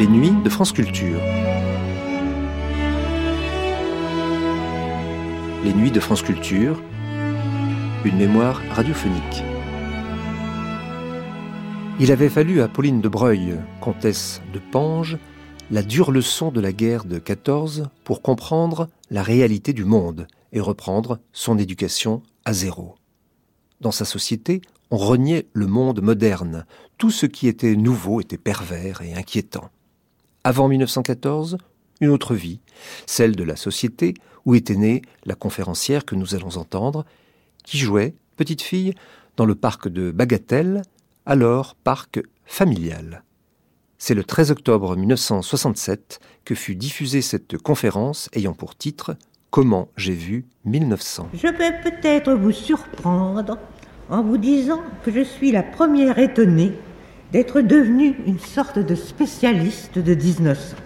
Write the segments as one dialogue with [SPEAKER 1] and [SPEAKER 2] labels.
[SPEAKER 1] les nuits de France Culture. Les nuits de France Culture, une mémoire radiophonique. Il avait fallu à Pauline de Breuil, comtesse de Pange, la dure leçon de la guerre de 14 pour comprendre la réalité du monde et reprendre son éducation à zéro. Dans sa société, on reniait le monde moderne. Tout ce qui était nouveau était pervers et inquiétant. Avant 1914, une autre vie, celle de la société où était née la conférencière que nous allons entendre, qui jouait, petite fille, dans le parc de Bagatelle, alors parc familial. C'est le 13 octobre 1967 que fut diffusée cette conférence ayant pour titre Comment j'ai vu 1900.
[SPEAKER 2] Je vais peut-être vous surprendre en vous disant que je suis la première étonnée d'être devenue une sorte de spécialiste de 1900.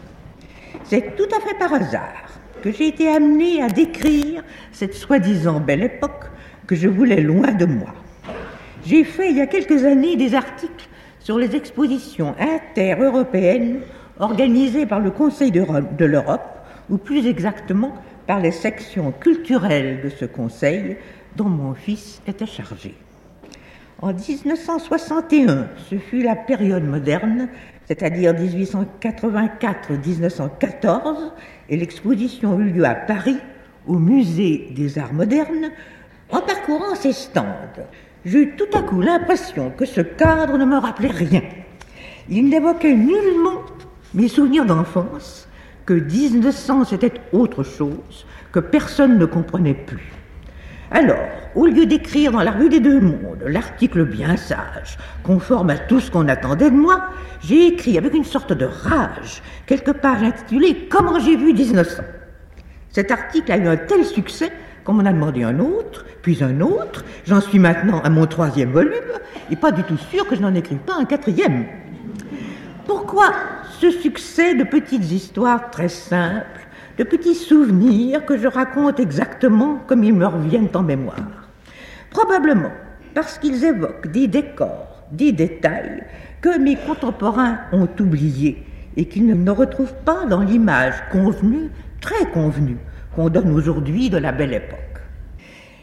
[SPEAKER 2] C'est tout à fait par hasard que j'ai été amenée à décrire cette soi-disant belle époque que je voulais loin de moi. J'ai fait il y a quelques années des articles sur les expositions inter-européennes organisées par le Conseil de l'Europe, ou plus exactement par les sections culturelles de ce conseil dont mon fils était chargé. En 1961, ce fut la période moderne, c'est-à-dire 1884-1914, et l'exposition eut lieu à Paris, au Musée des Arts modernes. En parcourant ces stands, j'eus tout à coup l'impression que ce cadre ne me rappelait rien. Il n'évoquait nullement mes souvenirs d'enfance, que 1900 c'était autre chose, que personne ne comprenait plus. Alors, au lieu d'écrire dans la rue des deux mondes l'article bien sage, conforme à tout ce qu'on attendait de moi, j'ai écrit avec une sorte de rage quelque part intitulé Comment j'ai vu 1900. Cet article a eu un tel succès qu'on m'en a demandé un autre, puis un autre. J'en suis maintenant à mon troisième volume, et pas du tout sûr que je n'en écrive pas un quatrième. Pourquoi ce succès de petites histoires très simples, de petits souvenirs que je raconte exactement comme ils me reviennent en mémoire Probablement parce qu'ils évoquent des décors, des détails que mes contemporains ont oubliés et qu'ils ne retrouvent pas dans l'image convenue, très convenue, qu'on donne aujourd'hui de la belle époque.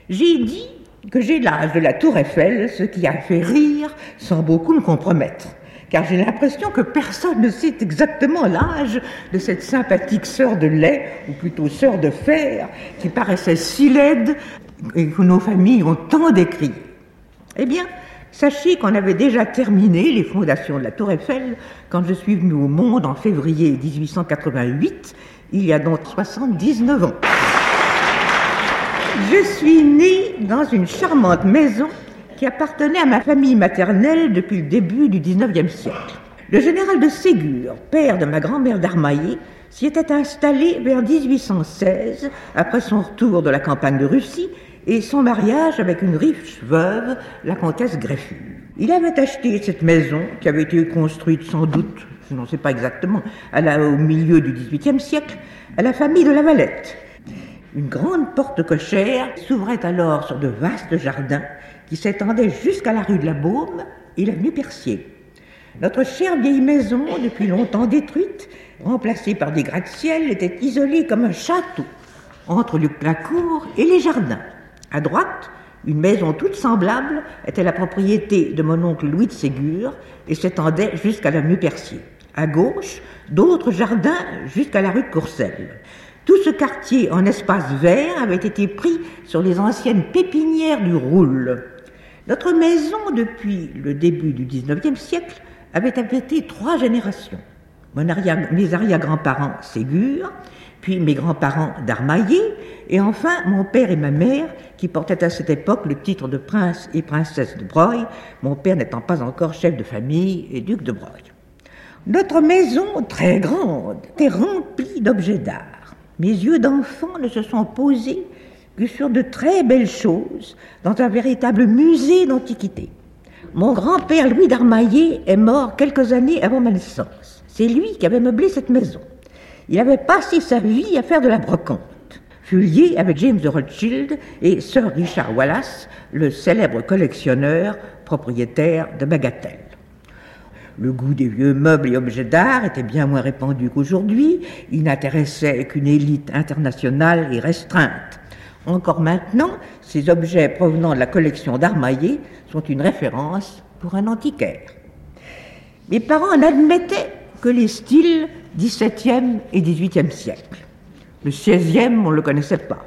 [SPEAKER 2] J'ai dit que j'ai l'âge de la tour Eiffel, ce qui a fait rire sans beaucoup me compromettre car j'ai l'impression que personne ne sait exactement l'âge de cette sympathique sœur de lait, ou plutôt sœur de fer, qui paraissait si laide et que nos familles ont tant décrit. Eh bien, sachez qu'on avait déjà terminé les fondations de la Tour Eiffel quand je suis venu au monde en février 1888, il y a donc 79 ans. Je suis née dans une charmante maison qui appartenait à ma famille maternelle depuis le début du XIXe siècle. Le général de Ségur, père de ma grand-mère d'Armaillé, s'y était installé vers 1816, après son retour de la campagne de Russie et son mariage avec une riche veuve, la comtesse Greffus. Il avait acheté cette maison, qui avait été construite sans doute, je n'en sais pas exactement, au milieu du XVIIIe siècle, à la famille de la Valette. Une grande porte cochère s'ouvrait alors sur de vastes jardins qui s'étendait jusqu'à la rue de la Baume et l'avenue Percier. Notre chère vieille maison, depuis longtemps détruite, remplacée par des gratte-ciel, était isolée comme un château entre la cour et les jardins. À droite, une maison toute semblable était la propriété de mon oncle Louis de Ségur et s'étendait jusqu'à l'avenue Percier. À gauche, d'autres jardins jusqu'à la rue de Courcelles. Tout ce quartier en espace vert avait été pris sur les anciennes pépinières du Roule. Notre maison, depuis le début du XIXe siècle, avait abrité trois générations. Mon mes arrière-grands-parents Ségur, puis mes grands-parents d'Armaillé, et enfin mon père et ma mère, qui portaient à cette époque le titre de prince et princesse de Broglie, mon père n'étant pas encore chef de famille et duc de Broglie. Notre maison, très grande, était remplie d'objets d'art. Mes yeux d'enfant ne se sont posés que sur de très belles choses dans un véritable musée d'antiquité. Mon grand-père Louis d'Armaillé est mort quelques années avant ma naissance. C'est lui qui avait meublé cette maison. Il avait passé sa vie à faire de la brocante. Fut lié avec James de Rothschild et Sir Richard Wallace, le célèbre collectionneur propriétaire de Bagatelle. Le goût des vieux meubles et objets d'art était bien moins répandu qu'aujourd'hui. Il n'intéressait qu'une élite internationale et restreinte. Encore maintenant, ces objets provenant de la collection d'Armaillé sont une référence pour un antiquaire. Mes parents n'admettaient que les styles XVIIe et XVIIIe siècle. Le XVIe, on ne le connaissait pas.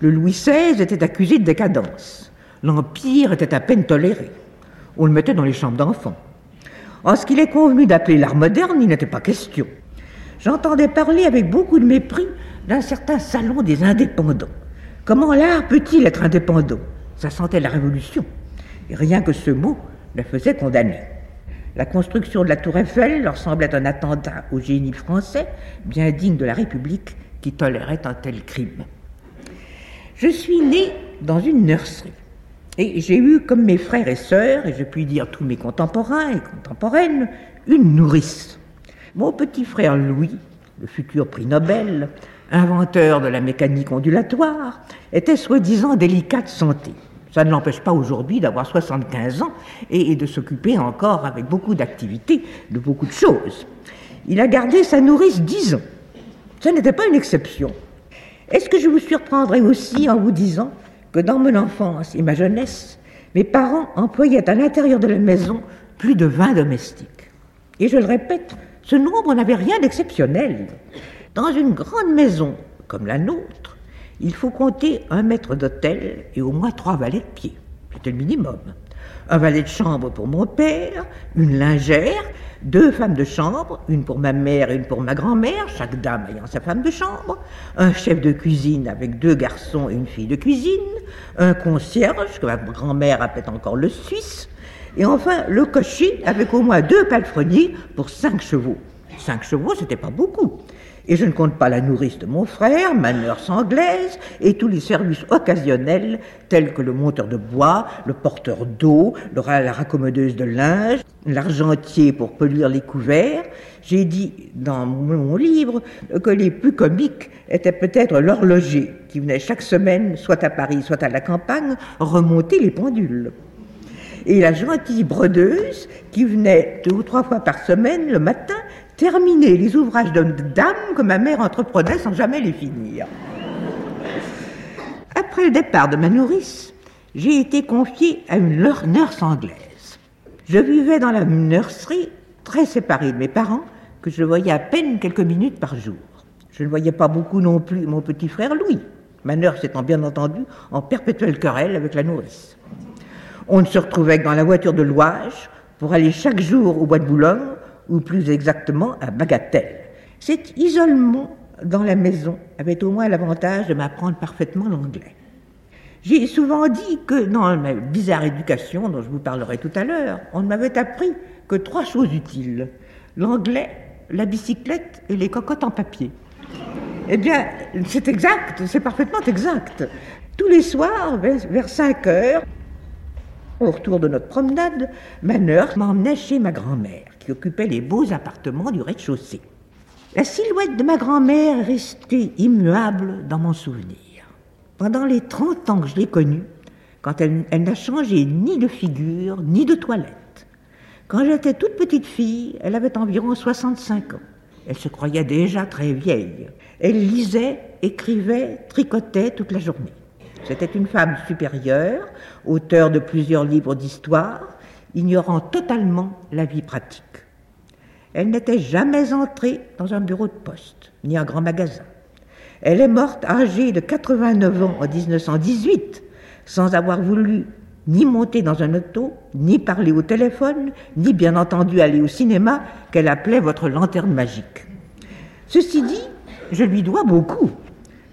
[SPEAKER 2] Le Louis XVI était accusé de décadence. L'Empire était à peine toléré. On le mettait dans les chambres d'enfants. En ce qu'il est convenu d'appeler l'art moderne, il n'était pas question. J'entendais parler avec beaucoup de mépris d'un certain salon des indépendants. Comment l'art peut-il être indépendant? Ça sentait la révolution. Et rien que ce mot le faisait condamner. La construction de la tour Eiffel leur semblait un attentat au génie français, bien digne de la République qui tolérait un tel crime. Je suis né dans une nurserie. Et j'ai eu, comme mes frères et sœurs, et je puis dire tous mes contemporains et contemporaines, une nourrice. Mon petit frère Louis, le futur prix Nobel, inventeur de la mécanique ondulatoire, était soi-disant délicat de santé. Ça ne l'empêche pas aujourd'hui d'avoir 75 ans et, de s'occuper encore avec beaucoup d'activité de beaucoup de choses. Il a gardé sa nourrice 10 ans. Ce n'était pas une exception. Est-ce que je vous surprendrai aussi en vous disant que dans mon enfance et ma jeunesse, mes parents employaient à l'intérieur de la maison plus de 20 domestiques? Et je le répète, ce nombre n'avait rien d'exceptionnel. Dans une grande maison comme la nôtre, il faut compter un maître d'hôtel et au moins trois valets de pied. C'était le minimum. Un valet de chambre pour mon père, une lingère, deux femmes de chambre, une pour ma mère et une pour ma grand-mère, chaque dame ayant sa femme de chambre, un chef de cuisine avec deux garçons et une fille de cuisine, un concierge, que ma grand-mère appelait encore le Suisse, et enfin le cocher avec au moins deux palefreniers pour cinq chevaux. Cinq chevaux, c'était pas beaucoup. Et je ne compte pas la nourrice de mon frère, ma nurse anglaise, et tous les services occasionnels tels que le monteur de bois, le porteur d'eau, la raccommodeuse de linge, l'argentier pour polir les couverts. J'ai dit dans mon livre que les plus comiques étaient peut-être l'horloger qui venait chaque semaine, soit à Paris, soit à la campagne, remonter les pendules et la gentille brodeuse qui venait deux ou trois fois par semaine le matin terminer les ouvrages de dame que ma mère entreprenait sans jamais les finir. Après le départ de ma nourrice, j'ai été confiée à une nurse anglaise. Je vivais dans la nurserie, très séparée de mes parents, que je voyais à peine quelques minutes par jour. Je ne voyais pas beaucoup non plus mon petit frère Louis, ma nurse étant bien entendu en perpétuelle querelle avec la nourrice. On ne se retrouvait que dans la voiture de Loage pour aller chaque jour au bois de Boulogne ou plus exactement à Bagatelle. Cet isolement dans la maison avait au moins l'avantage de m'apprendre parfaitement l'anglais. J'ai souvent dit que dans ma bizarre éducation, dont je vous parlerai tout à l'heure, on ne m'avait appris que trois choses utiles l'anglais, la bicyclette et les cocottes en papier. Eh bien, c'est exact, c'est parfaitement exact. Tous les soirs, vers 5 heures, au retour de notre promenade, ma nurse m'emmenait chez ma grand-mère qui occupait les beaux appartements du rez-de-chaussée. La silhouette de ma grand-mère est restée immuable dans mon souvenir. Pendant les 30 ans que je l'ai connue, quand elle, elle n'a changé ni de figure, ni de toilette. Quand j'étais toute petite fille, elle avait environ 65 ans. Elle se croyait déjà très vieille. Elle lisait, écrivait, tricotait toute la journée. C'était une femme supérieure, auteure de plusieurs livres d'histoire, ignorant totalement la vie pratique. Elle n'était jamais entrée dans un bureau de poste, ni un grand magasin. Elle est morte âgée de 89 ans en 1918, sans avoir voulu ni monter dans un auto, ni parler au téléphone, ni bien entendu aller au cinéma, qu'elle appelait votre lanterne magique. Ceci dit, je lui dois beaucoup.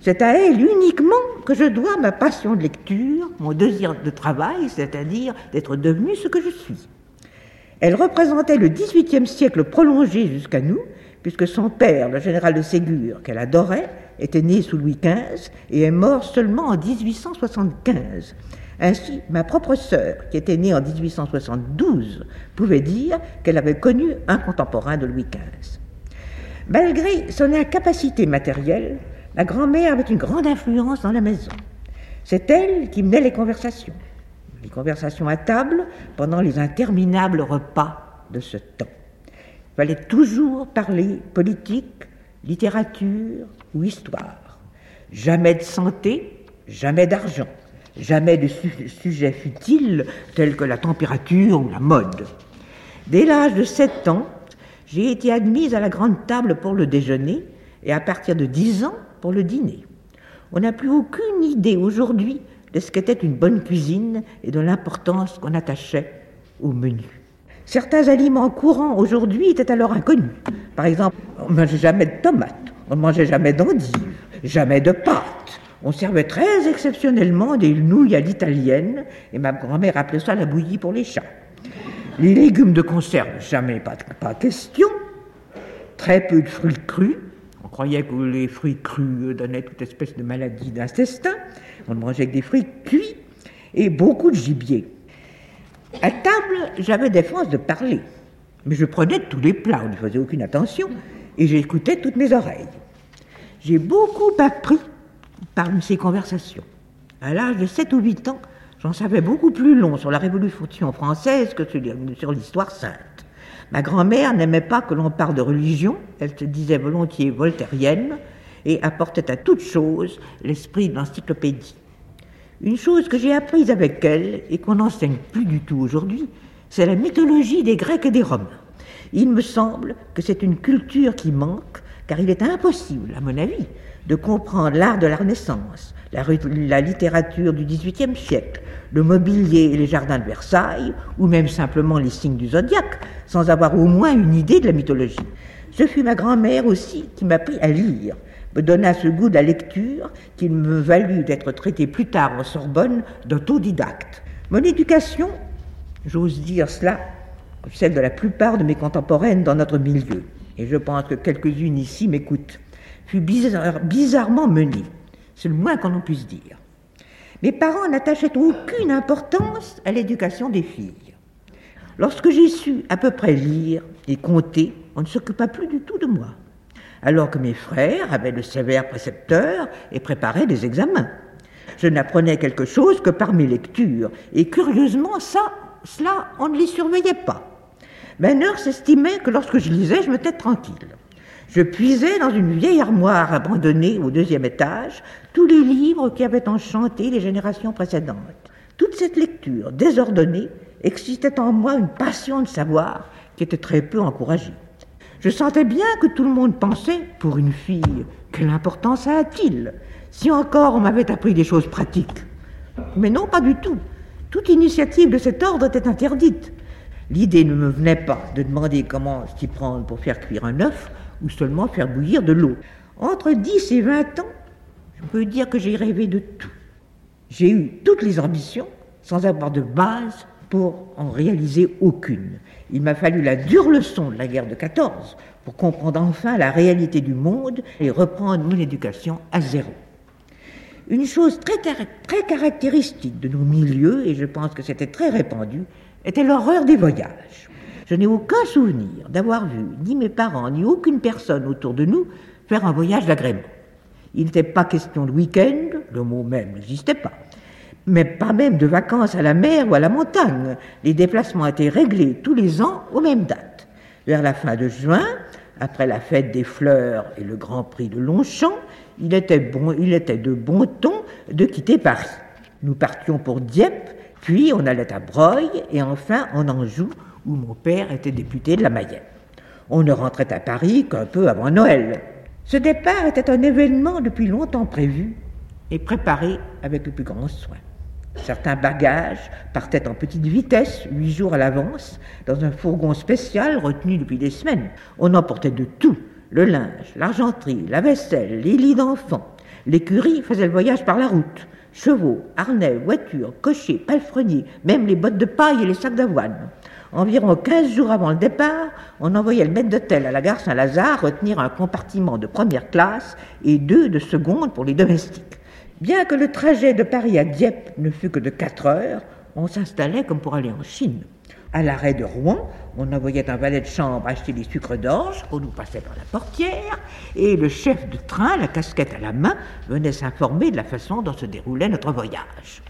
[SPEAKER 2] C'est à elle uniquement que je dois ma passion de lecture, mon désir de travail, c'est-à-dire d'être devenu ce que je suis. Elle représentait le XVIIIe siècle prolongé jusqu'à nous, puisque son père, le général de Ségur, qu'elle adorait, était né sous Louis XV et est mort seulement en 1875. Ainsi, ma propre sœur, qui était née en 1872, pouvait dire qu'elle avait connu un contemporain de Louis XV. Malgré son incapacité matérielle, la grand-mère avait une grande influence dans la maison. C'est elle qui menait les conversations les conversations à table pendant les interminables repas de ce temps. fallait toujours parler politique, littérature ou histoire. Jamais de santé, jamais d'argent, jamais de sujets futiles tels que la température ou la mode. Dès l'âge de 7 ans, j'ai été admise à la grande table pour le déjeuner et à partir de 10 ans pour le dîner. On n'a plus aucune idée aujourd'hui de ce qu'était une bonne cuisine et de l'importance qu'on attachait au menu. Certains aliments courants aujourd'hui étaient alors inconnus. Par exemple, on ne mangeait jamais de tomates, on ne mangeait jamais d'endives, jamais de pâtes. On servait très exceptionnellement des nouilles à l'italienne, et ma grand-mère appelait ça la bouillie pour les chats. Les légumes de conserve, jamais pas, pas question. Très peu de fruits crus. Croyait que les fruits crus donnaient toute espèce de maladie d'intestin. On ne mangeait que des fruits cuits et beaucoup de gibier. À table, j'avais des forces de parler, mais je prenais tous les plats, on ne faisait aucune attention, et j'écoutais toutes mes oreilles. J'ai beaucoup appris par ces conversations. À l'âge de 7 ou 8 ans, j'en savais beaucoup plus long sur la Révolution française que sur l'histoire sainte. Ma grand-mère n'aimait pas que l'on parle de religion, elle se disait volontiers voltairienne, et apportait à toute chose l'esprit de l'encyclopédie. Une chose que j'ai apprise avec elle et qu'on n'enseigne plus du tout aujourd'hui, c'est la mythologie des Grecs et des Romains. Il me semble que c'est une culture qui manque, car il est impossible, à mon avis, de comprendre l'art de la Renaissance, la, littérature du XVIIIe siècle, le mobilier et les jardins de Versailles, ou même simplement les signes du zodiaque, sans avoir au moins une idée de la mythologie. Ce fut ma grand-mère aussi qui m'a appris à lire, me donna ce goût de la lecture qu'il me valut d'être traité plus tard en Sorbonne d'autodidacte. Mon éducation, j'ose dire cela, celle de la plupart de mes contemporaines dans notre milieu, et je pense que quelques-unes ici m'écoutent, fut bizarrement menée. C'est le moins qu'on en puisse dire. Mes parents n'attachaient aucune importance à l'éducation des filles. Lorsque j'ai su à peu près lire et compter, on ne s'occupa plus du tout de moi alors que mes frères avaient de sévères précepteurs et préparaient des examens. Je n'apprenais quelque chose que par mes lectures, et curieusement, ça, cela, on ne les surveillait pas. heure s'estimait que lorsque je lisais, je me tenais tranquille. Je puisais dans une vieille armoire abandonnée au deuxième étage tous les livres qui avaient enchanté les générations précédentes. Toute cette lecture désordonnée excitait en moi une passion de savoir qui était très peu encouragée. Je sentais bien que tout le monde pensait, pour une fille, quelle importance a-t-il Si encore on m'avait appris des choses pratiques? Mais non, pas du tout. Toute initiative de cet ordre était interdite. L'idée ne me venait pas de demander comment s'y prendre pour faire cuire un œuf ou seulement faire bouillir de l'eau. Entre 10 et 20 ans, je peux dire que j'ai rêvé de tout. J'ai eu toutes les ambitions sans avoir de base pour en réaliser aucune. Il m'a fallu la dure leçon de la guerre de 14 pour comprendre enfin la réalité du monde et reprendre mon éducation à zéro. Une chose très, très caractéristique de nos milieux, et je pense que c'était très répandu, était l'horreur des voyages. Je n'ai aucun souvenir d'avoir vu ni mes parents ni aucune personne autour de nous faire un voyage d'agrément. Il n'était pas question de week-end, le mot même n'existait pas mais pas même de vacances à la mer ou à la montagne. Les déplacements étaient réglés tous les ans aux mêmes dates. Vers la fin de juin, après la fête des fleurs et le Grand Prix de Longchamp, il était, bon, il était de bon ton de quitter Paris. Nous partions pour Dieppe, puis on allait à Broglie et enfin en Anjou, où mon père était député de la Mayenne. On ne rentrait à Paris qu'un peu avant Noël. Ce départ était un événement depuis longtemps prévu et préparé avec le plus grand soin. Certains bagages partaient en petite vitesse, huit jours à l'avance, dans un fourgon spécial retenu depuis des semaines. On emportait de tout le linge, l'argenterie, la vaisselle, les lits d'enfants. L'écurie faisait le voyage par la route. Chevaux, harnais, voitures, cochers, palefreniers, même les bottes de paille et les sacs d'avoine. Environ 15 jours avant le départ, on envoyait le maître d'hôtel à la gare Saint-Lazare retenir un compartiment de première classe et deux de seconde pour les domestiques. Bien que le trajet de Paris à Dieppe ne fût que de 4 heures, on s'installait comme pour aller en Chine. À l'arrêt de Rouen, on envoyait un valet de chambre acheter des sucres d'orge qu'on nous passait par la portière, et le chef de train, la casquette à la main, venait s'informer de la façon dont se déroulait notre voyage.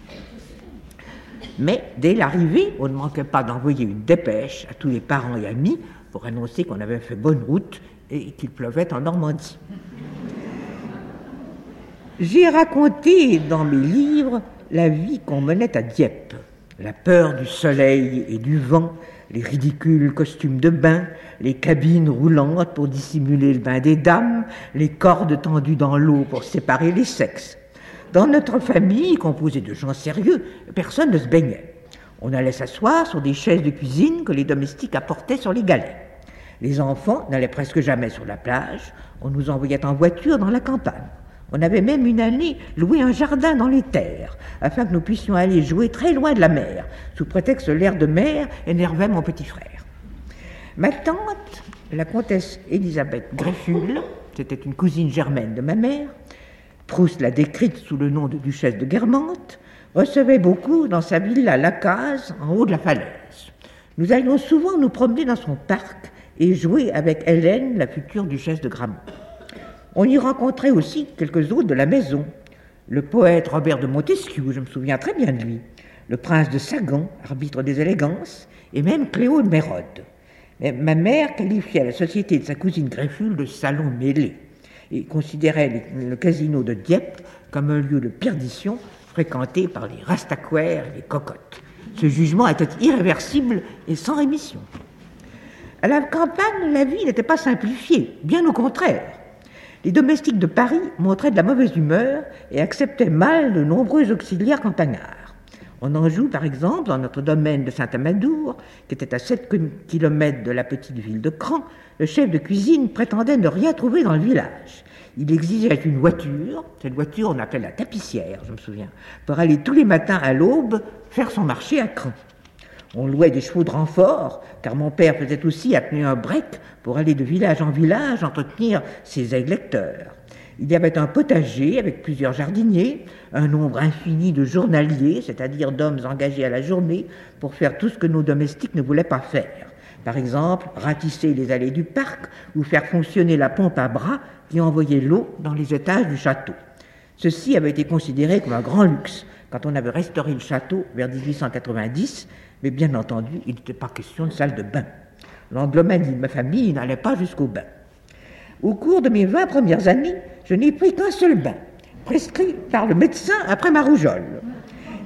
[SPEAKER 2] Mais dès l'arrivée, on ne manquait pas d'envoyer une dépêche à tous les parents et amis pour annoncer qu'on avait fait bonne route et qu'il pleuvait en Normandie. J'ai raconté dans mes livres la vie qu'on menait à Dieppe, la peur du soleil et du vent, les ridicules costumes de bain, les cabines roulantes pour dissimuler le bain des dames, les cordes tendues dans l'eau pour séparer les sexes. Dans notre famille, composée de gens sérieux, personne ne se baignait. On allait s'asseoir sur des chaises de cuisine que les domestiques apportaient sur les galets. Les enfants n'allaient presque jamais sur la plage, on nous envoyait en voiture dans la campagne. On avait même une année loué un jardin dans les terres, afin que nous puissions aller jouer très loin de la mer, sous prétexte que l'air de mer énervait mon petit frère. Ma tante, la comtesse Élisabeth Greffule, c'était une cousine germaine de ma mère, Proust l'a décrite sous le nom de duchesse de Guermantes, recevait beaucoup dans sa villa Lacase, en haut de la falaise. Nous allions souvent nous promener dans son parc et jouer avec Hélène, la future duchesse de Gramont. On y rencontrait aussi quelques autres de la maison. Le poète Robert de Montesquieu, je me souviens très bien de lui, le prince de Sagan, arbitre des élégances, et même Cléo de Mérode. Mais ma mère qualifiait la société de sa cousine Greffule de salon mêlé et considérait le casino de Dieppe comme un lieu de perdition fréquenté par les rastaquaires et les cocottes. Ce jugement était irréversible et sans rémission. À la campagne, la vie n'était pas simplifiée, bien au contraire. Les domestiques de Paris montraient de la mauvaise humeur et acceptaient mal de nombreux auxiliaires campagnards. On en joue par exemple dans notre domaine de Saint-Amadou, qui était à 7 km de la petite ville de Cran. Le chef de cuisine prétendait ne rien trouver dans le village. Il exigeait une voiture, cette voiture on appelait la tapissière, je me souviens, pour aller tous les matins à l'aube faire son marché à Cran. On louait des chevaux de renfort, car mon père faisait aussi appeler un break pour aller de village en village entretenir ses électeurs. Il y avait un potager avec plusieurs jardiniers, un nombre infini de journaliers, c'est-à-dire d'hommes engagés à la journée pour faire tout ce que nos domestiques ne voulaient pas faire. Par exemple, ratisser les allées du parc ou faire fonctionner la pompe à bras qui envoyait l'eau dans les étages du château. Ceci avait été considéré comme un grand luxe quand on avait restauré le château vers 1890 mais bien entendu, il n'était pas question de salle de bain. L'anglomanie de ma famille n'allait pas jusqu'au bain. Au cours de mes vingt premières années, je n'ai pris qu'un seul bain, prescrit par le médecin après ma rougeole.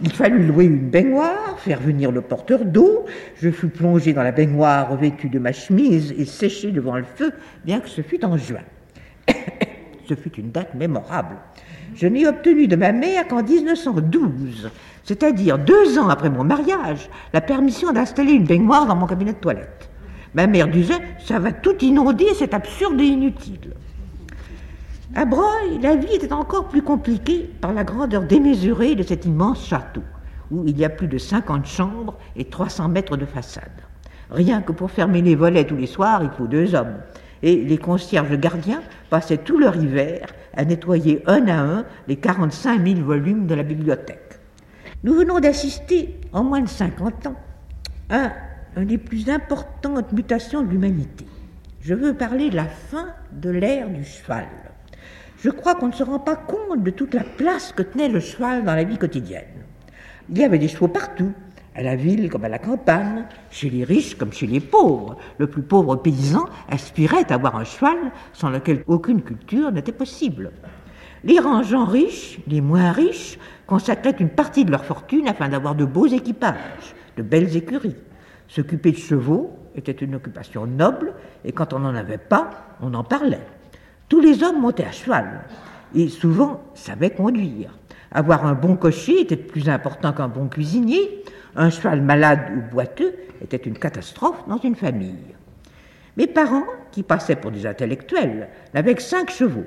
[SPEAKER 2] Il fallut louer une baignoire, faire venir le porteur d'eau. Je fus plongé dans la baignoire revêtue de ma chemise et séché devant le feu, bien que ce fût en juin. ce fut une date mémorable. Je n'ai obtenu de ma mère qu'en 1912, c'est-à-dire deux ans après mon mariage, la permission d'installer une baignoire dans mon cabinet de toilette. Ma mère disait Ça va tout inonder, c'est absurde et inutile. À Breuil, la vie était encore plus compliquée par la grandeur démesurée de cet immense château, où il y a plus de 50 chambres et 300 mètres de façade. Rien que pour fermer les volets tous les soirs, il faut deux hommes. Et les concierges gardiens passaient tout leur hiver à nettoyer un à un les 45 000 volumes de la bibliothèque. Nous venons d'assister, en moins de 50 ans, à une des plus importantes mutations de l'humanité. Je veux parler de la fin de l'ère du cheval. Je crois qu'on ne se rend pas compte de toute la place que tenait le cheval dans la vie quotidienne. Il y avait des chevaux partout, à la ville comme à la campagne, chez les riches comme chez les pauvres. Le plus pauvre paysan aspirait à avoir un cheval sans lequel aucune culture n'était possible. Les rangeants riches, les moins riches, consacraient une partie de leur fortune afin d'avoir de beaux équipages, de belles écuries. S'occuper de chevaux était une occupation noble, et quand on n'en avait pas, on en parlait. Tous les hommes montaient à cheval, et souvent savaient conduire. Avoir un bon cocher était plus important qu'un bon cuisinier. Un cheval malade ou boiteux était une catastrophe dans une famille. Mes parents, qui passaient pour des intellectuels, n'avaient que cinq chevaux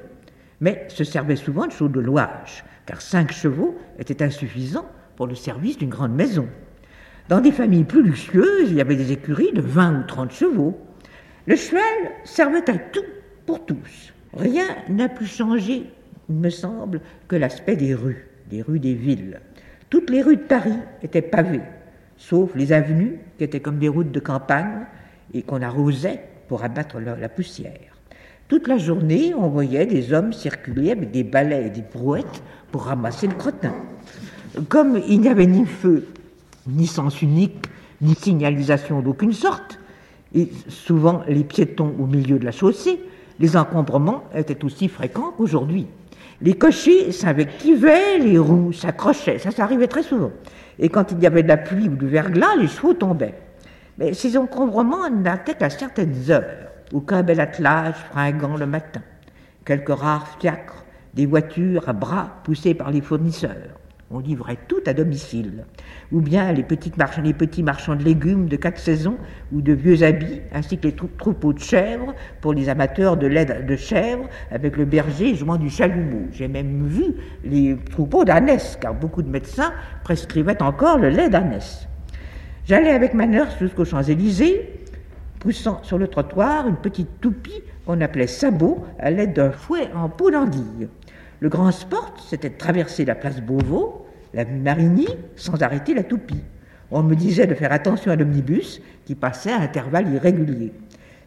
[SPEAKER 2] mais se servait souvent de chaux de louage, car cinq chevaux étaient insuffisants pour le service d'une grande maison. Dans des familles plus luxueuses, il y avait des écuries de 20 ou 30 chevaux. Le cheval servait à tout pour tous. Rien n'a plus changé, il me semble, que l'aspect des rues, des rues des villes. Toutes les rues de Paris étaient pavées, sauf les avenues qui étaient comme des routes de campagne et qu'on arrosait pour abattre la poussière. Toute la journée, on voyait des hommes circuler avec des balais et des brouettes pour ramasser le crottin. Comme il n'y avait ni feu ni sens unique, ni signalisation d'aucune sorte, et souvent les piétons au milieu de la chaussée, les encombrements étaient aussi fréquents qu'aujourd'hui. Les cochers s'invectivaient, les roues s'accrochaient, ça, ça arrivait très souvent. Et quand il y avait de la pluie ou du verglas, les chevaux tombaient. Mais ces encombrements n'attaient qu'à certaines heures, aucun bel attelage fringant le matin, quelques rares fiacres, des voitures à bras poussées par les fournisseurs. On livrait tout à domicile. Ou bien les, petits marchands de légumes de quatre saisons ou de vieux habits, ainsi que les troupeaux de chèvres pour les amateurs de lait de chèvre, avec le berger jouant du chalumeau. J'ai même vu les troupeaux d'ânesse, car beaucoup de médecins prescrivaient encore le lait d'ânesse. J'allais avec ma nurse jusqu'aux Champs-Élysées, poussant sur le trottoir une petite toupie qu'on appelait sabot à l'aide d'un fouet en peau d'anguille. Le grand sport, c'était de traverser la place Beauvau, la Marigny, sans arrêter la toupie. On me disait de faire attention à l'omnibus qui passait à intervalles irréguliers.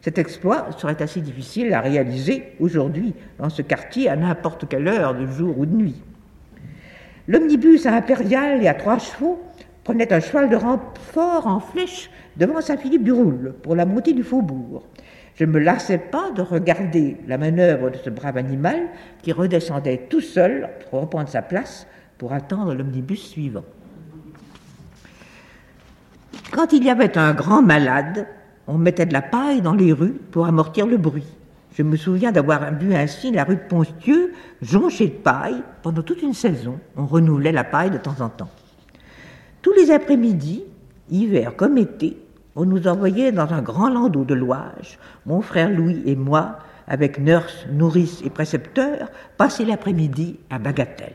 [SPEAKER 2] Cet exploit serait assez difficile à réaliser aujourd'hui dans ce quartier à n'importe quelle heure de jour ou de nuit. L'omnibus à impérial et à trois chevaux prenait un cheval de fort en flèche devant Saint-Philippe du Roule pour la montée du faubourg. Je ne me lassais pas de regarder la manœuvre de ce brave animal qui redescendait tout seul pour reprendre sa place pour attendre l'omnibus suivant. Quand il y avait un grand malade, on mettait de la paille dans les rues pour amortir le bruit. Je me souviens d'avoir vu ainsi la rue de Pontieux jonchée de paille pendant toute une saison. On renouvelait la paille de temps en temps. Tous les après-midi, hiver comme été, on nous envoyait dans un grand landau de Loage, mon frère Louis et moi, avec nurse, nourrice et précepteur, passer l'après-midi à Bagatelle.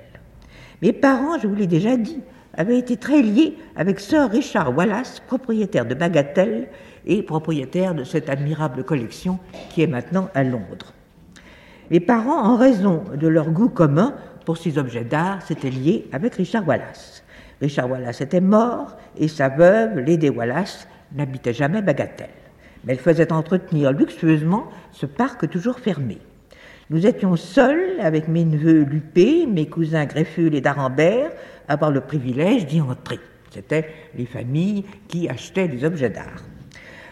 [SPEAKER 2] Mes parents, je vous l'ai déjà dit, avaient été très liés avec Sir Richard Wallace, propriétaire de Bagatelle et propriétaire de cette admirable collection qui est maintenant à Londres. Mes parents, en raison de leur goût commun pour ces objets d'art, s'étaient liés avec Richard Wallace. Richard Wallace était mort et sa veuve, Lady Wallace, n'habitait jamais Bagatelle, mais elle faisait entretenir luxueusement ce parc toujours fermé. Nous étions seuls avec mes neveux Lupé, mes cousins Grefful et d'Arambert, à avoir le privilège d'y entrer. C'étaient les familles qui achetaient des objets d'art.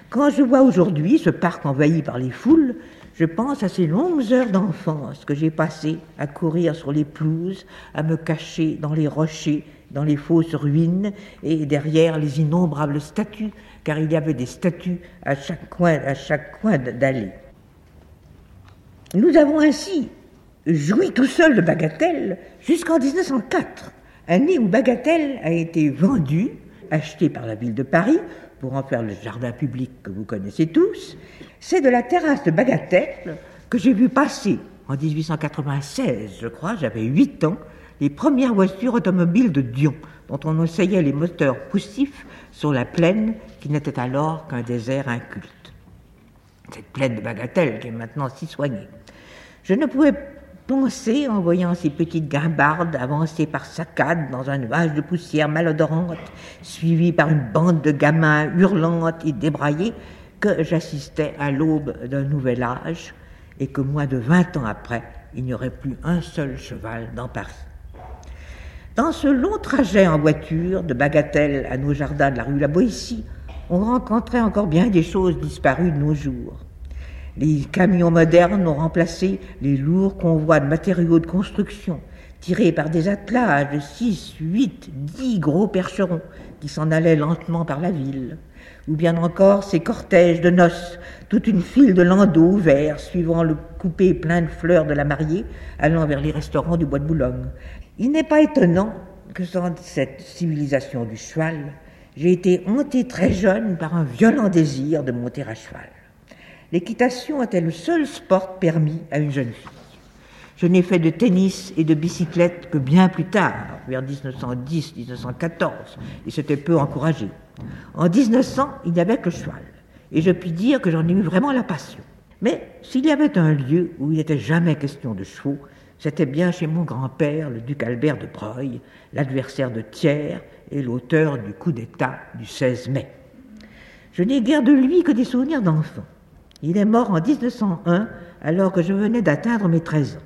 [SPEAKER 2] Quand je vois aujourd'hui ce parc envahi par les foules, je pense à ces longues heures d'enfance que j'ai passées à courir sur les pelouses, à me cacher dans les rochers, dans les fausses ruines et derrière les innombrables statues car il y avait des statues à chaque coin, à chaque coin d'allée. Nous avons ainsi joui tout seul de Bagatelle jusqu'en 1904, année où Bagatelle a été vendue, achetée par la ville de Paris pour en faire le jardin public que vous connaissez tous. C'est de la terrasse de Bagatelle que j'ai vu passer en 1896, je crois, j'avais 8 ans, les premières voitures automobiles de Dion, dont on essayait les moteurs poussifs sur la plaine qui n'était alors qu'un désert inculte. Cette plaine de bagatelle qui est maintenant si soignée. Je ne pouvais penser, en voyant ces petites guimbardes avancer par saccades dans un nuage de poussière malodorante, suivies par une bande de gamins hurlantes et débraillés, que j'assistais à l'aube d'un nouvel âge et que moins de vingt ans après, il n'y aurait plus un seul cheval dans Paris. Dans ce long trajet en voiture, de Bagatelle à nos jardins de la rue La Boétie, on rencontrait encore bien des choses disparues de nos jours. Les camions modernes ont remplacé les lourds convois de matériaux de construction, tirés par des attelages de 6, 8, 10 gros percherons qui s'en allaient lentement par la ville. Ou bien encore ces cortèges de noces, toute une file de landaux verts suivant le coupé plein de fleurs de la mariée, allant vers les restaurants du Bois de Boulogne, il n'est pas étonnant que dans cette civilisation du cheval, j'ai été hanté très jeune par un violent désir de monter à cheval. L'équitation était le seul sport permis à une jeune fille. Je n'ai fait de tennis et de bicyclette que bien plus tard, vers 1910-1914, et c'était peu encouragé. En 1900, il n'y avait que cheval, et je puis dire que j'en ai eu vraiment la passion. Mais s'il y avait un lieu où il n'était jamais question de chevaux, c'était bien chez mon grand-père, le duc Albert de Breuil, l'adversaire de Thiers et l'auteur du coup d'État du 16 mai. Je n'ai guère de lui que des souvenirs d'enfant. Il est mort en 1901 alors que je venais d'atteindre mes 13 ans.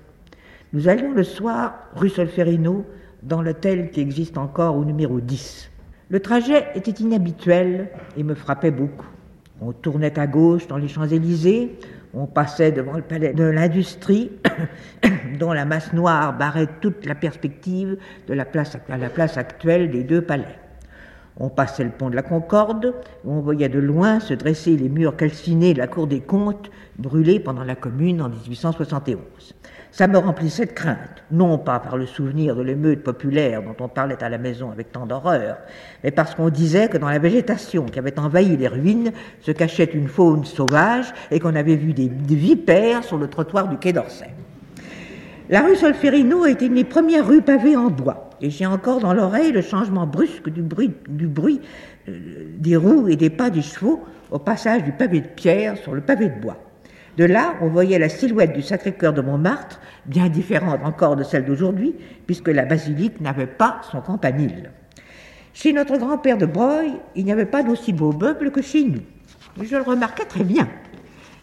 [SPEAKER 2] Nous allions le soir rue Solferino dans l'hôtel qui existe encore au numéro 10. Le trajet était inhabituel et me frappait beaucoup. On tournait à gauche dans les Champs-Élysées, on passait devant le palais de l'industrie, dont la masse noire barrait toute la perspective de la place, à la place actuelle des deux palais. On passait le pont de la Concorde, où on voyait de loin se dresser les murs calcinés de la Cour des comptes, brûlés pendant la Commune en 1871. Ça me remplissait de crainte, non pas par le souvenir de l'émeute populaire dont on parlait à la maison avec tant d'horreur, mais parce qu'on disait que dans la végétation qui avait envahi les ruines se cachait une faune sauvage et qu'on avait vu des, vipères sur le trottoir du quai d'Orsay. La rue Solferino était une des premières rues pavées en bois, et j'ai encore dans l'oreille le changement brusque du bruit, euh, des roues et des pas des chevaux au passage du pavé de pierre sur le pavé de bois. De là, on voyait la silhouette du Sacré-Cœur de Montmartre, bien différente encore de celle d'aujourd'hui, puisque la basilique n'avait pas son campanile. Chez notre grand-père de Broglie, il n'y avait pas d'aussi beaux meubles que chez nous. Je le remarquais très bien.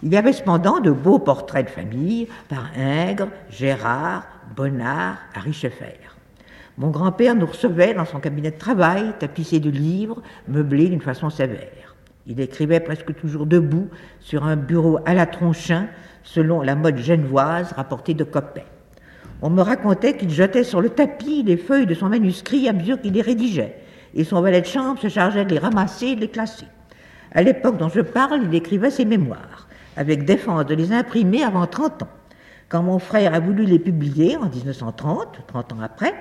[SPEAKER 2] Il y avait cependant de beaux portraits de famille par Ingres, Gérard, Bonnard, à Richefer. Mon grand-père nous recevait dans son cabinet de travail, tapissé de livres, meublé d'une façon sévère. Il écrivait presque toujours debout sur un bureau à la tronchin, selon la mode genevoise rapportée de Coppet. On me racontait qu'il jetait sur le tapis les feuilles de son manuscrit à mesure qu'il les rédigeait, et son valet de chambre se chargeait de les ramasser et de les classer. À l'époque dont je parle, il écrivait ses mémoires avec défense de les imprimer avant 30 ans. Quand mon frère a voulu les publier en 1930, 30 ans après,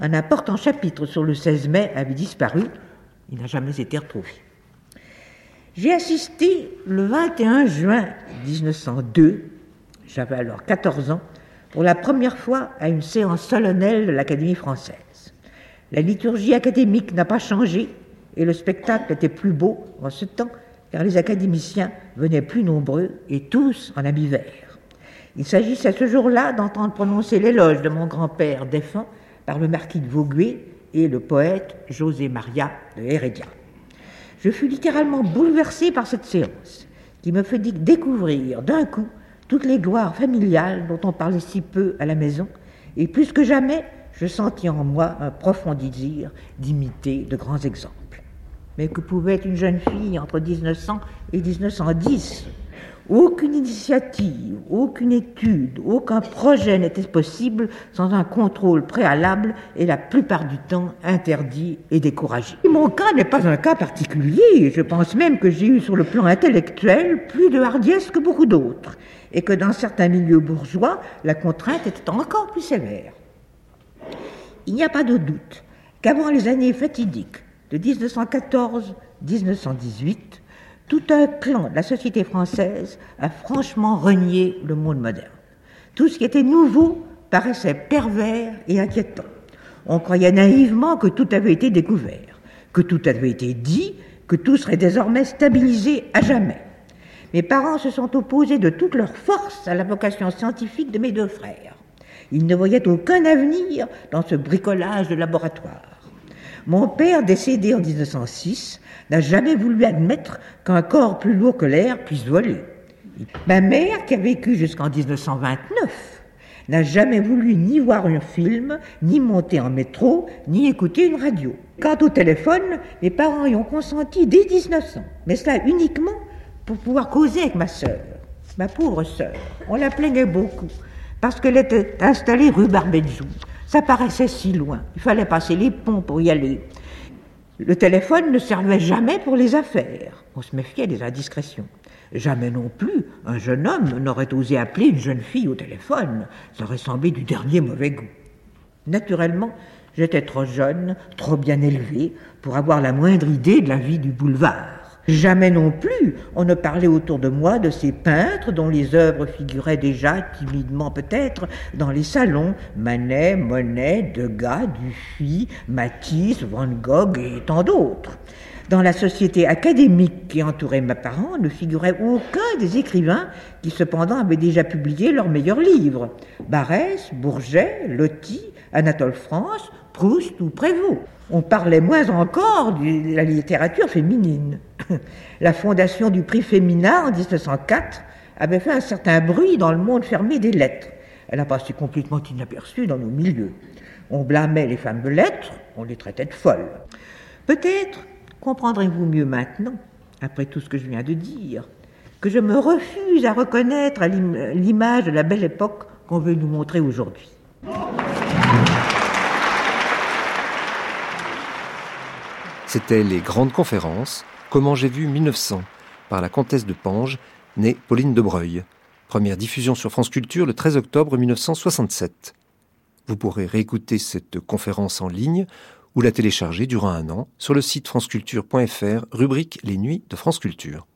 [SPEAKER 2] un important chapitre sur le 16 mai avait disparu. Il n'a jamais été retrouvé. J'ai assisté le 21 juin 1902, j'avais alors 14 ans, pour la première fois à une séance solennelle de l'Académie française. La liturgie académique n'a pas changé et le spectacle était plus beau en ce temps car les académiciens venaient plus nombreux et tous en habit vert. Il s'agissait ce jour-là d'entendre prononcer l'éloge de mon grand-père défunt par le marquis de Vaugué et le poète José Maria de Heredia. Je fus littéralement bouleversé par cette séance, qui me fit découvrir d'un coup toutes les gloires familiales dont on parlait si peu à la maison, et plus que jamais, je sentis en moi un profond désir d'imiter de grands exemples. Mais que pouvait une jeune fille entre 1900 et 1910 Aucune initiative, aucune étude, aucun projet n'était possible sans un contrôle préalable et la plupart du temps interdit et découragé. Mon cas n'est pas un cas particulier. Je pense même que j'ai eu sur le plan intellectuel plus de hardiesse que beaucoup d'autres et que dans certains milieux bourgeois, la contrainte était encore plus sévère. Il n'y a pas de doute qu'avant les années fatidiques de 1914-1918, tout un clan de la société française a franchement renié le monde moderne. Tout ce qui était nouveau paraissait pervers et inquiétant. On croyait naïvement que tout avait été découvert, que tout avait été dit, que tout serait désormais stabilisé à jamais. Mes parents se sont opposés de toute leur force à la vocation scientifique de mes deux frères. Ils ne voyaient aucun avenir dans ce bricolage de laboratoire. Mon père, décédé en 1906, n'a jamais voulu admettre qu'un corps plus lourd que l'air puisse voler. Ma mère, qui a vécu jusqu'en 1929, n'a jamais voulu ni voir un film, ni monter en métro, ni écouter une radio. Quant au téléphone, mes parents y ont consenti dès 1900, mais cela uniquement pour pouvoir causer avec ma sœur. Ma pauvre sœur, on la plaignait beaucoup, parce qu'elle était installée rue Barbedjou, ça paraissait si loin. Il fallait passer les ponts pour y aller. Le téléphone ne servait jamais pour les affaires. On se méfiait des indiscrétions. Jamais non plus un jeune homme n'aurait osé appeler une jeune fille au téléphone. Ça aurait semblé du dernier mauvais goût. Naturellement, j'étais trop jeune, trop bien élevé pour avoir la moindre idée de la vie du boulevard. Jamais non plus on ne parlait autour de moi de ces peintres dont les œuvres figuraient déjà timidement peut-être dans les salons, Manet, Monet, Degas, Dufy, Matisse, Van Gogh et tant d'autres. Dans la société académique qui entourait mes parents ne figurait aucun des écrivains qui cependant avaient déjà publié leurs meilleurs livres. Barès, Bourget, Loti, Anatole France, Proust ou Prévost. On parlait moins encore de la littérature féminine. La fondation du prix Féminin en 1904 avait fait un certain bruit dans le monde fermé des lettres. Elle a passé complètement inaperçue dans nos milieux. On blâmait les femmes de lettres, on les traitait de folles. Peut-être comprendrez-vous mieux maintenant, après tout ce que je viens de dire, que je me refuse à reconnaître l'image de la belle époque qu'on veut nous montrer aujourd'hui.
[SPEAKER 1] C'était les grandes conférences Comment j'ai vu 1900 par la comtesse de Pange, née Pauline de Breuil. Première diffusion sur France Culture le 13 octobre 1967. Vous pourrez réécouter cette conférence en ligne ou la télécharger durant un an sur le site franceculture.fr, rubrique Les Nuits de France Culture.